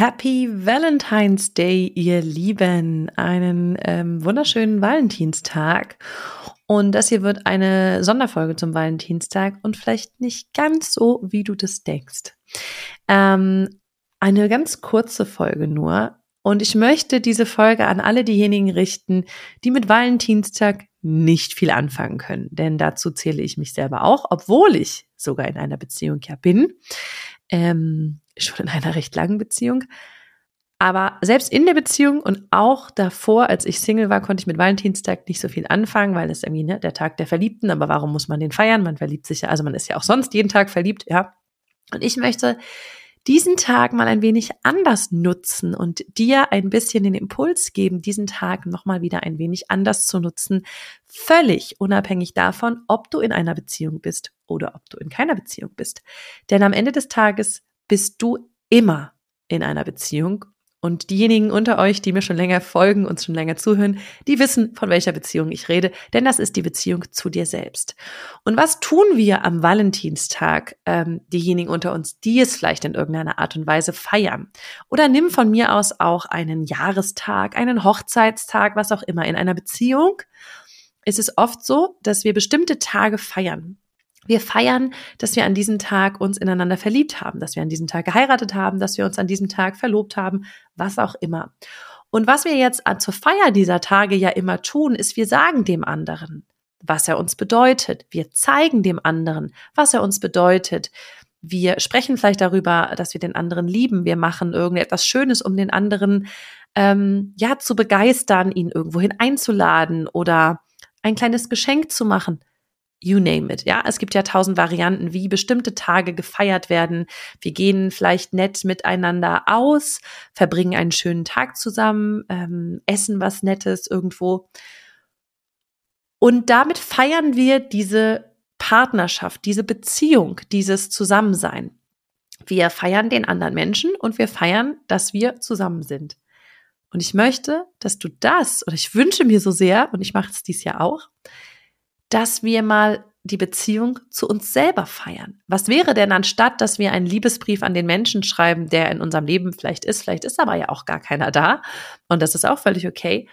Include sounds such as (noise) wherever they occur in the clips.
Happy Valentine's Day, ihr Lieben. Einen ähm, wunderschönen Valentinstag. Und das hier wird eine Sonderfolge zum Valentinstag und vielleicht nicht ganz so, wie du das denkst. Ähm, eine ganz kurze Folge nur. Und ich möchte diese Folge an alle diejenigen richten, die mit Valentinstag nicht viel anfangen können. Denn dazu zähle ich mich selber auch, obwohl ich sogar in einer Beziehung ja bin. Ähm, schon in einer recht langen Beziehung. Aber selbst in der Beziehung und auch davor, als ich Single war, konnte ich mit Valentinstag nicht so viel anfangen, weil es irgendwie ne, der Tag der Verliebten, aber warum muss man den feiern? Man verliebt sich ja, also man ist ja auch sonst jeden Tag verliebt, ja. Und ich möchte diesen Tag mal ein wenig anders nutzen und dir ein bisschen den Impuls geben, diesen Tag nochmal wieder ein wenig anders zu nutzen, völlig unabhängig davon, ob du in einer Beziehung bist oder ob du in keiner Beziehung bist. Denn am Ende des Tages bist du immer in einer Beziehung. Und diejenigen unter euch, die mir schon länger folgen und schon länger zuhören, die wissen, von welcher Beziehung ich rede, denn das ist die Beziehung zu dir selbst. Und was tun wir am Valentinstag, ähm, diejenigen unter uns, die es vielleicht in irgendeiner Art und Weise feiern? Oder nimm von mir aus auch einen Jahrestag, einen Hochzeitstag, was auch immer. In einer Beziehung ist es oft so, dass wir bestimmte Tage feiern. Wir feiern, dass wir an diesem Tag uns ineinander verliebt haben, dass wir an diesem Tag geheiratet haben, dass wir uns an diesem Tag verlobt haben, was auch immer. Und was wir jetzt zur Feier dieser Tage ja immer tun, ist, wir sagen dem anderen, was er uns bedeutet. Wir zeigen dem anderen, was er uns bedeutet. Wir sprechen vielleicht darüber, dass wir den anderen lieben. Wir machen irgendetwas Schönes, um den anderen ähm, ja zu begeistern, ihn irgendwohin einzuladen oder ein kleines Geschenk zu machen you name it. Ja, es gibt ja tausend Varianten, wie bestimmte Tage gefeiert werden. Wir gehen vielleicht nett miteinander aus, verbringen einen schönen Tag zusammen, ähm, essen was Nettes irgendwo. Und damit feiern wir diese Partnerschaft, diese Beziehung, dieses Zusammensein. Wir feiern den anderen Menschen und wir feiern, dass wir zusammen sind. Und ich möchte, dass du das, oder ich wünsche mir so sehr, und ich mache es dies Jahr auch, dass wir mal die Beziehung zu uns selber feiern. Was wäre denn anstatt, dass wir einen Liebesbrief an den Menschen schreiben, der in unserem Leben vielleicht ist, vielleicht ist aber ja auch gar keiner da und das ist auch völlig okay.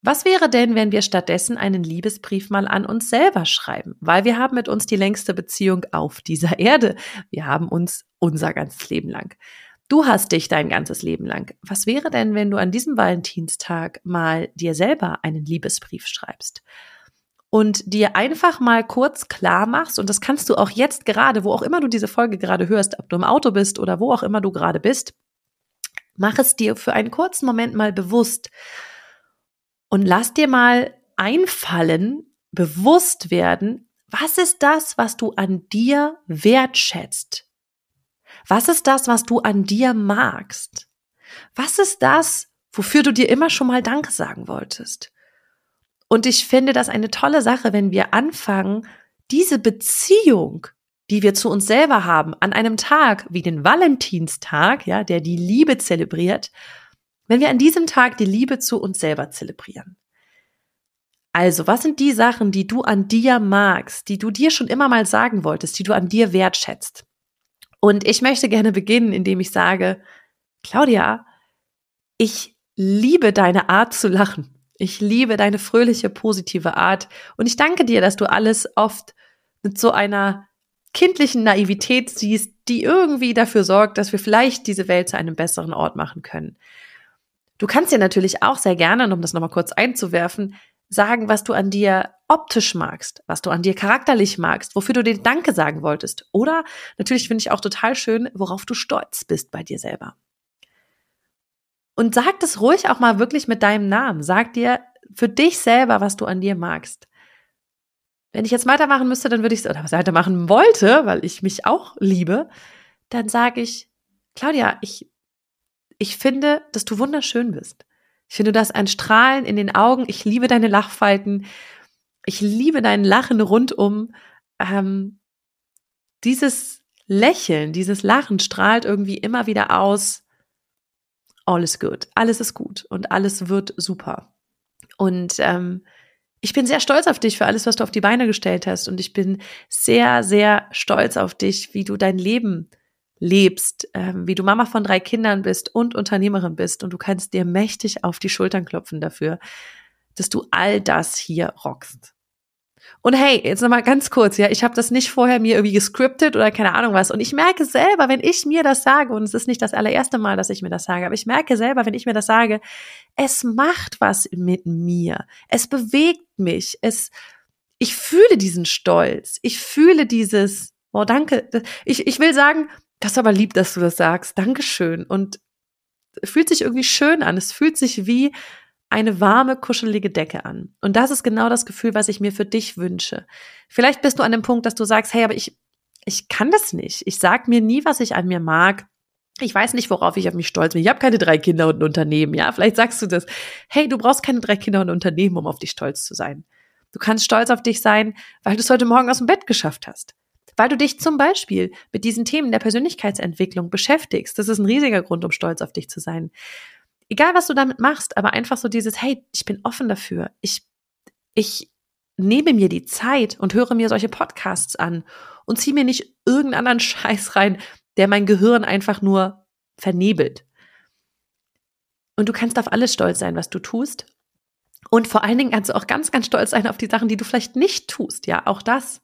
Was wäre denn, wenn wir stattdessen einen Liebesbrief mal an uns selber schreiben? Weil wir haben mit uns die längste Beziehung auf dieser Erde. Wir haben uns unser ganzes Leben lang. Du hast dich dein ganzes Leben lang. Was wäre denn, wenn du an diesem Valentinstag mal dir selber einen Liebesbrief schreibst? Und dir einfach mal kurz klar machst, und das kannst du auch jetzt gerade, wo auch immer du diese Folge gerade hörst, ob du im Auto bist oder wo auch immer du gerade bist, mach es dir für einen kurzen Moment mal bewusst und lass dir mal einfallen, bewusst werden, was ist das, was du an dir wertschätzt? Was ist das, was du an dir magst? Was ist das, wofür du dir immer schon mal Danke sagen wolltest? Und ich finde das eine tolle Sache, wenn wir anfangen, diese Beziehung, die wir zu uns selber haben, an einem Tag wie den Valentinstag, ja, der die Liebe zelebriert, wenn wir an diesem Tag die Liebe zu uns selber zelebrieren. Also, was sind die Sachen, die du an dir magst, die du dir schon immer mal sagen wolltest, die du an dir wertschätzt? Und ich möchte gerne beginnen, indem ich sage, Claudia, ich liebe deine Art zu lachen. Ich liebe deine fröhliche, positive Art und ich danke dir, dass du alles oft mit so einer kindlichen Naivität siehst, die irgendwie dafür sorgt, dass wir vielleicht diese Welt zu einem besseren Ort machen können. Du kannst dir natürlich auch sehr gerne, um das nochmal kurz einzuwerfen, sagen, was du an dir optisch magst, was du an dir charakterlich magst, wofür du dir Danke sagen wolltest. Oder natürlich finde ich auch total schön, worauf du stolz bist bei dir selber. Und sag das ruhig auch mal wirklich mit deinem Namen. Sag dir für dich selber, was du an dir magst. Wenn ich jetzt weitermachen müsste, dann würde ich es, oder was weitermachen wollte, weil ich mich auch liebe, dann sage ich, Claudia, ich, ich finde, dass du wunderschön bist. Ich finde, du hast ein Strahlen in den Augen. Ich liebe deine Lachfalten. Ich liebe dein Lachen rundum. Ähm, dieses Lächeln, dieses Lachen strahlt irgendwie immer wieder aus all is good. Alles ist gut und alles wird super. Und ähm, ich bin sehr stolz auf dich für alles, was du auf die Beine gestellt hast. Und ich bin sehr, sehr stolz auf dich, wie du dein Leben lebst, ähm, wie du Mama von drei Kindern bist und Unternehmerin bist und du kannst dir mächtig auf die Schultern klopfen dafür, dass du all das hier rockst. Und hey, jetzt nochmal ganz kurz, ja, ich habe das nicht vorher mir irgendwie gescriptet oder keine Ahnung was. Und ich merke selber, wenn ich mir das sage, und es ist nicht das allererste Mal, dass ich mir das sage, aber ich merke selber, wenn ich mir das sage, es macht was mit mir. Es bewegt mich. Es, ich fühle diesen Stolz. Ich fühle dieses, oh, danke. Ich, ich will sagen, das ist aber lieb, dass du das sagst. Dankeschön. Und fühlt sich irgendwie schön an. Es fühlt sich wie eine warme, kuschelige Decke an. Und das ist genau das Gefühl, was ich mir für dich wünsche. Vielleicht bist du an dem Punkt, dass du sagst, hey, aber ich, ich kann das nicht. Ich sag mir nie, was ich an mir mag. Ich weiß nicht, worauf ich auf mich stolz bin. Ich habe keine drei Kinder und ein Unternehmen. Ja, vielleicht sagst du das. Hey, du brauchst keine drei Kinder und ein Unternehmen, um auf dich stolz zu sein. Du kannst stolz auf dich sein, weil du es heute Morgen aus dem Bett geschafft hast. Weil du dich zum Beispiel mit diesen Themen der Persönlichkeitsentwicklung beschäftigst. Das ist ein riesiger Grund, um stolz auf dich zu sein egal was du damit machst, aber einfach so dieses, hey, ich bin offen dafür. Ich, ich nehme mir die Zeit und höre mir solche Podcasts an und ziehe mir nicht irgendeinen anderen (laughs) Scheiß rein, der mein Gehirn einfach nur vernebelt. Und du kannst auf alles stolz sein, was du tust. Und vor allen Dingen kannst du auch ganz, ganz stolz sein auf die Sachen, die du vielleicht nicht tust. Ja, auch das.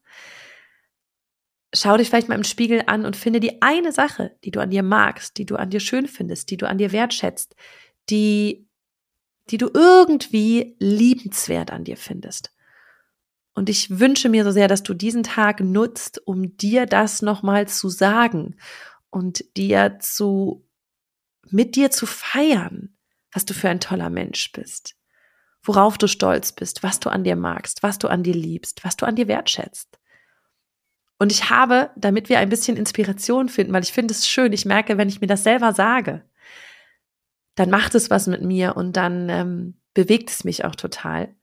Schau dich vielleicht mal im Spiegel an und finde die eine Sache, die du an dir magst, die du an dir schön findest, die du an dir wertschätzt, die, die du irgendwie liebenswert an dir findest. Und ich wünsche mir so sehr, dass du diesen Tag nutzt, um dir das nochmal zu sagen und dir zu, mit dir zu feiern, was du für ein toller Mensch bist, worauf du stolz bist, was du an dir magst, was du an dir liebst, was du an dir wertschätzt. Und ich habe, damit wir ein bisschen Inspiration finden, weil ich finde es schön, ich merke, wenn ich mir das selber sage, dann macht es was mit mir und dann ähm, bewegt es mich auch total.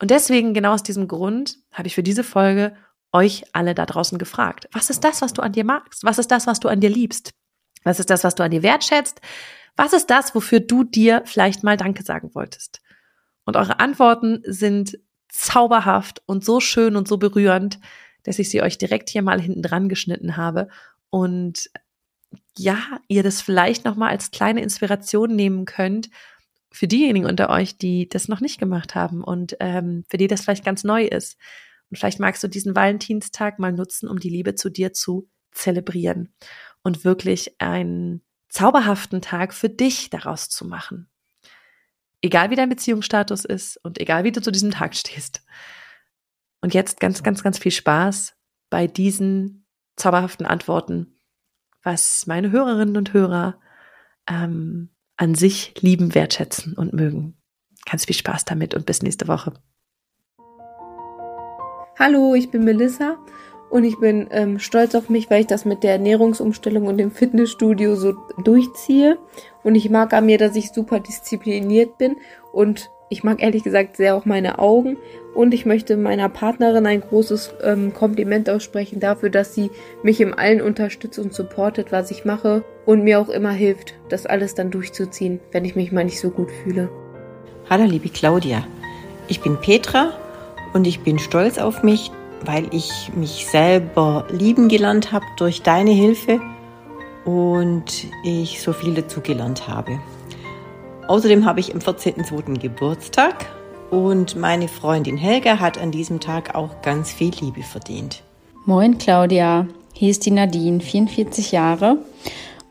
Und deswegen, genau aus diesem Grund, habe ich für diese Folge euch alle da draußen gefragt. Was ist das, was du an dir magst? Was ist das, was du an dir liebst? Was ist das, was du an dir wertschätzt? Was ist das, wofür du dir vielleicht mal Danke sagen wolltest? Und eure Antworten sind zauberhaft und so schön und so berührend, dass ich sie euch direkt hier mal hinten dran geschnitten habe. Und ja, ihr das vielleicht nochmal als kleine Inspiration nehmen könnt für diejenigen unter euch, die das noch nicht gemacht haben und ähm, für die das vielleicht ganz neu ist. Und vielleicht magst du diesen Valentinstag mal nutzen, um die Liebe zu dir zu zelebrieren und wirklich einen zauberhaften Tag für dich daraus zu machen. Egal wie dein Beziehungsstatus ist und egal wie du zu diesem Tag stehst. Und jetzt ganz, ganz, ganz viel Spaß bei diesen zauberhaften Antworten was meine Hörerinnen und Hörer ähm, an sich lieben, wertschätzen und mögen. Ganz viel Spaß damit und bis nächste Woche. Hallo, ich bin Melissa und ich bin ähm, stolz auf mich, weil ich das mit der Ernährungsumstellung und dem Fitnessstudio so durchziehe. Und ich mag an mir, dass ich super diszipliniert bin und ich mag ehrlich gesagt sehr auch meine Augen und ich möchte meiner Partnerin ein großes ähm, Kompliment aussprechen dafür, dass sie mich im allen unterstützt und supportet, was ich mache und mir auch immer hilft, das alles dann durchzuziehen, wenn ich mich mal nicht so gut fühle. Hallo liebe Claudia, ich bin Petra und ich bin stolz auf mich, weil ich mich selber lieben gelernt habe durch deine Hilfe und ich so viel dazu gelernt habe. Außerdem habe ich am 14.02. Geburtstag und meine Freundin Helga hat an diesem Tag auch ganz viel Liebe verdient. Moin Claudia, hier ist die Nadine, 44 Jahre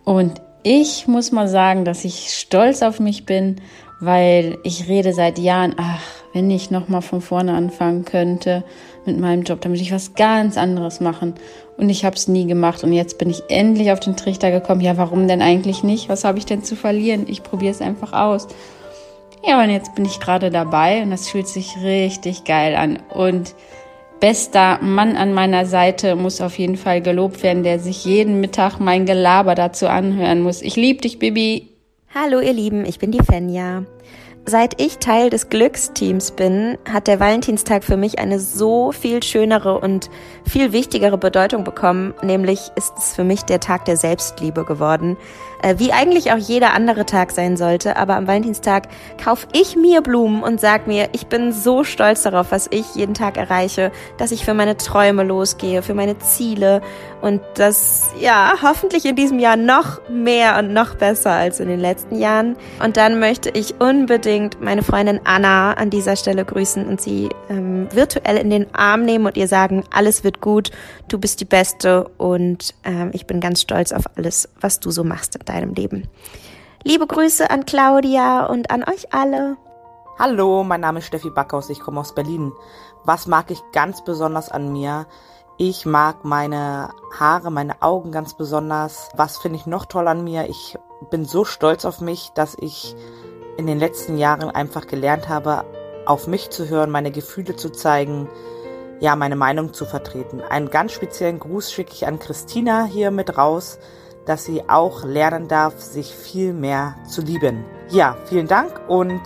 und ich muss mal sagen, dass ich stolz auf mich bin, weil ich rede seit Jahren, ach, wenn ich noch mal von vorne anfangen könnte mit meinem Job, damit ich was ganz anderes machen und ich habe es nie gemacht und jetzt bin ich endlich auf den Trichter gekommen. Ja, warum denn eigentlich nicht? Was habe ich denn zu verlieren? Ich probiere es einfach aus. Ja, und jetzt bin ich gerade dabei und das fühlt sich richtig geil an. Und bester Mann an meiner Seite muss auf jeden Fall gelobt werden, der sich jeden Mittag mein Gelaber dazu anhören muss. Ich liebe dich, Bibi. Hallo, ihr Lieben, ich bin die Fenja. Seit ich Teil des Glücksteams bin, hat der Valentinstag für mich eine so viel schönere und viel wichtigere Bedeutung bekommen, nämlich ist es für mich der Tag der Selbstliebe geworden. Äh, wie eigentlich auch jeder andere Tag sein sollte, aber am Valentinstag kaufe ich mir Blumen und sag mir, ich bin so stolz darauf, was ich jeden Tag erreiche, dass ich für meine Träume losgehe, für meine Ziele und das, ja, hoffentlich in diesem Jahr noch mehr und noch besser als in den letzten Jahren. Und dann möchte ich unbedingt meine Freundin Anna an dieser Stelle grüßen und sie ähm, virtuell in den Arm nehmen und ihr sagen, alles wird gut, du bist die Beste und ähm, ich bin ganz stolz auf alles, was du so machst deinem Leben. Liebe Grüße an Claudia und an euch alle. Hallo, mein Name ist Steffi Backhaus, ich komme aus Berlin. Was mag ich ganz besonders an mir? Ich mag meine Haare, meine Augen ganz besonders. Was finde ich noch toll an mir? Ich bin so stolz auf mich, dass ich in den letzten Jahren einfach gelernt habe, auf mich zu hören, meine Gefühle zu zeigen, ja, meine Meinung zu vertreten. Einen ganz speziellen Gruß schicke ich an Christina hier mit raus, dass sie auch lernen darf, sich viel mehr zu lieben. Ja, vielen Dank und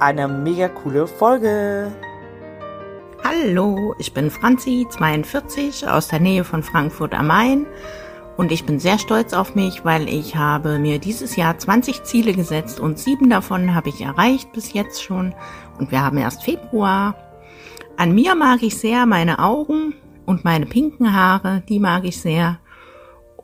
eine mega coole Folge. Hallo, ich bin Franzi, 42, aus der Nähe von Frankfurt am Main und ich bin sehr stolz auf mich, weil ich habe mir dieses Jahr 20 Ziele gesetzt und sieben davon habe ich erreicht bis jetzt schon und wir haben erst Februar. An mir mag ich sehr meine Augen und meine pinken Haare, die mag ich sehr.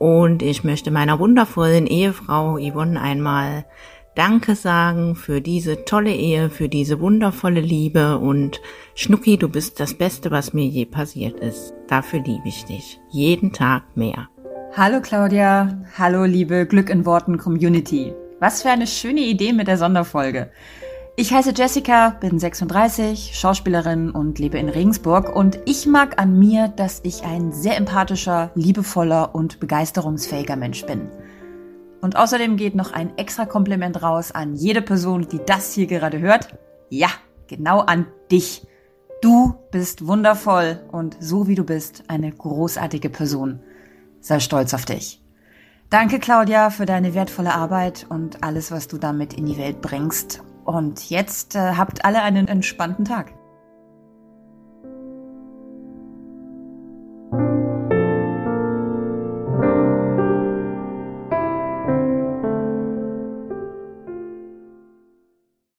Und ich möchte meiner wundervollen Ehefrau Yvonne einmal Danke sagen für diese tolle Ehe, für diese wundervolle Liebe und Schnucki, du bist das Beste, was mir je passiert ist. Dafür liebe ich dich. Jeden Tag mehr. Hallo Claudia, hallo liebe Glück in Worten Community. Was für eine schöne Idee mit der Sonderfolge. Ich heiße Jessica, bin 36, Schauspielerin und lebe in Regensburg und ich mag an mir, dass ich ein sehr empathischer, liebevoller und begeisterungsfähiger Mensch bin. Und außerdem geht noch ein extra Kompliment raus an jede Person, die das hier gerade hört. Ja, genau an dich. Du bist wundervoll und so wie du bist, eine großartige Person. Sei stolz auf dich. Danke, Claudia, für deine wertvolle Arbeit und alles, was du damit in die Welt bringst. Und jetzt äh, habt alle einen entspannten Tag.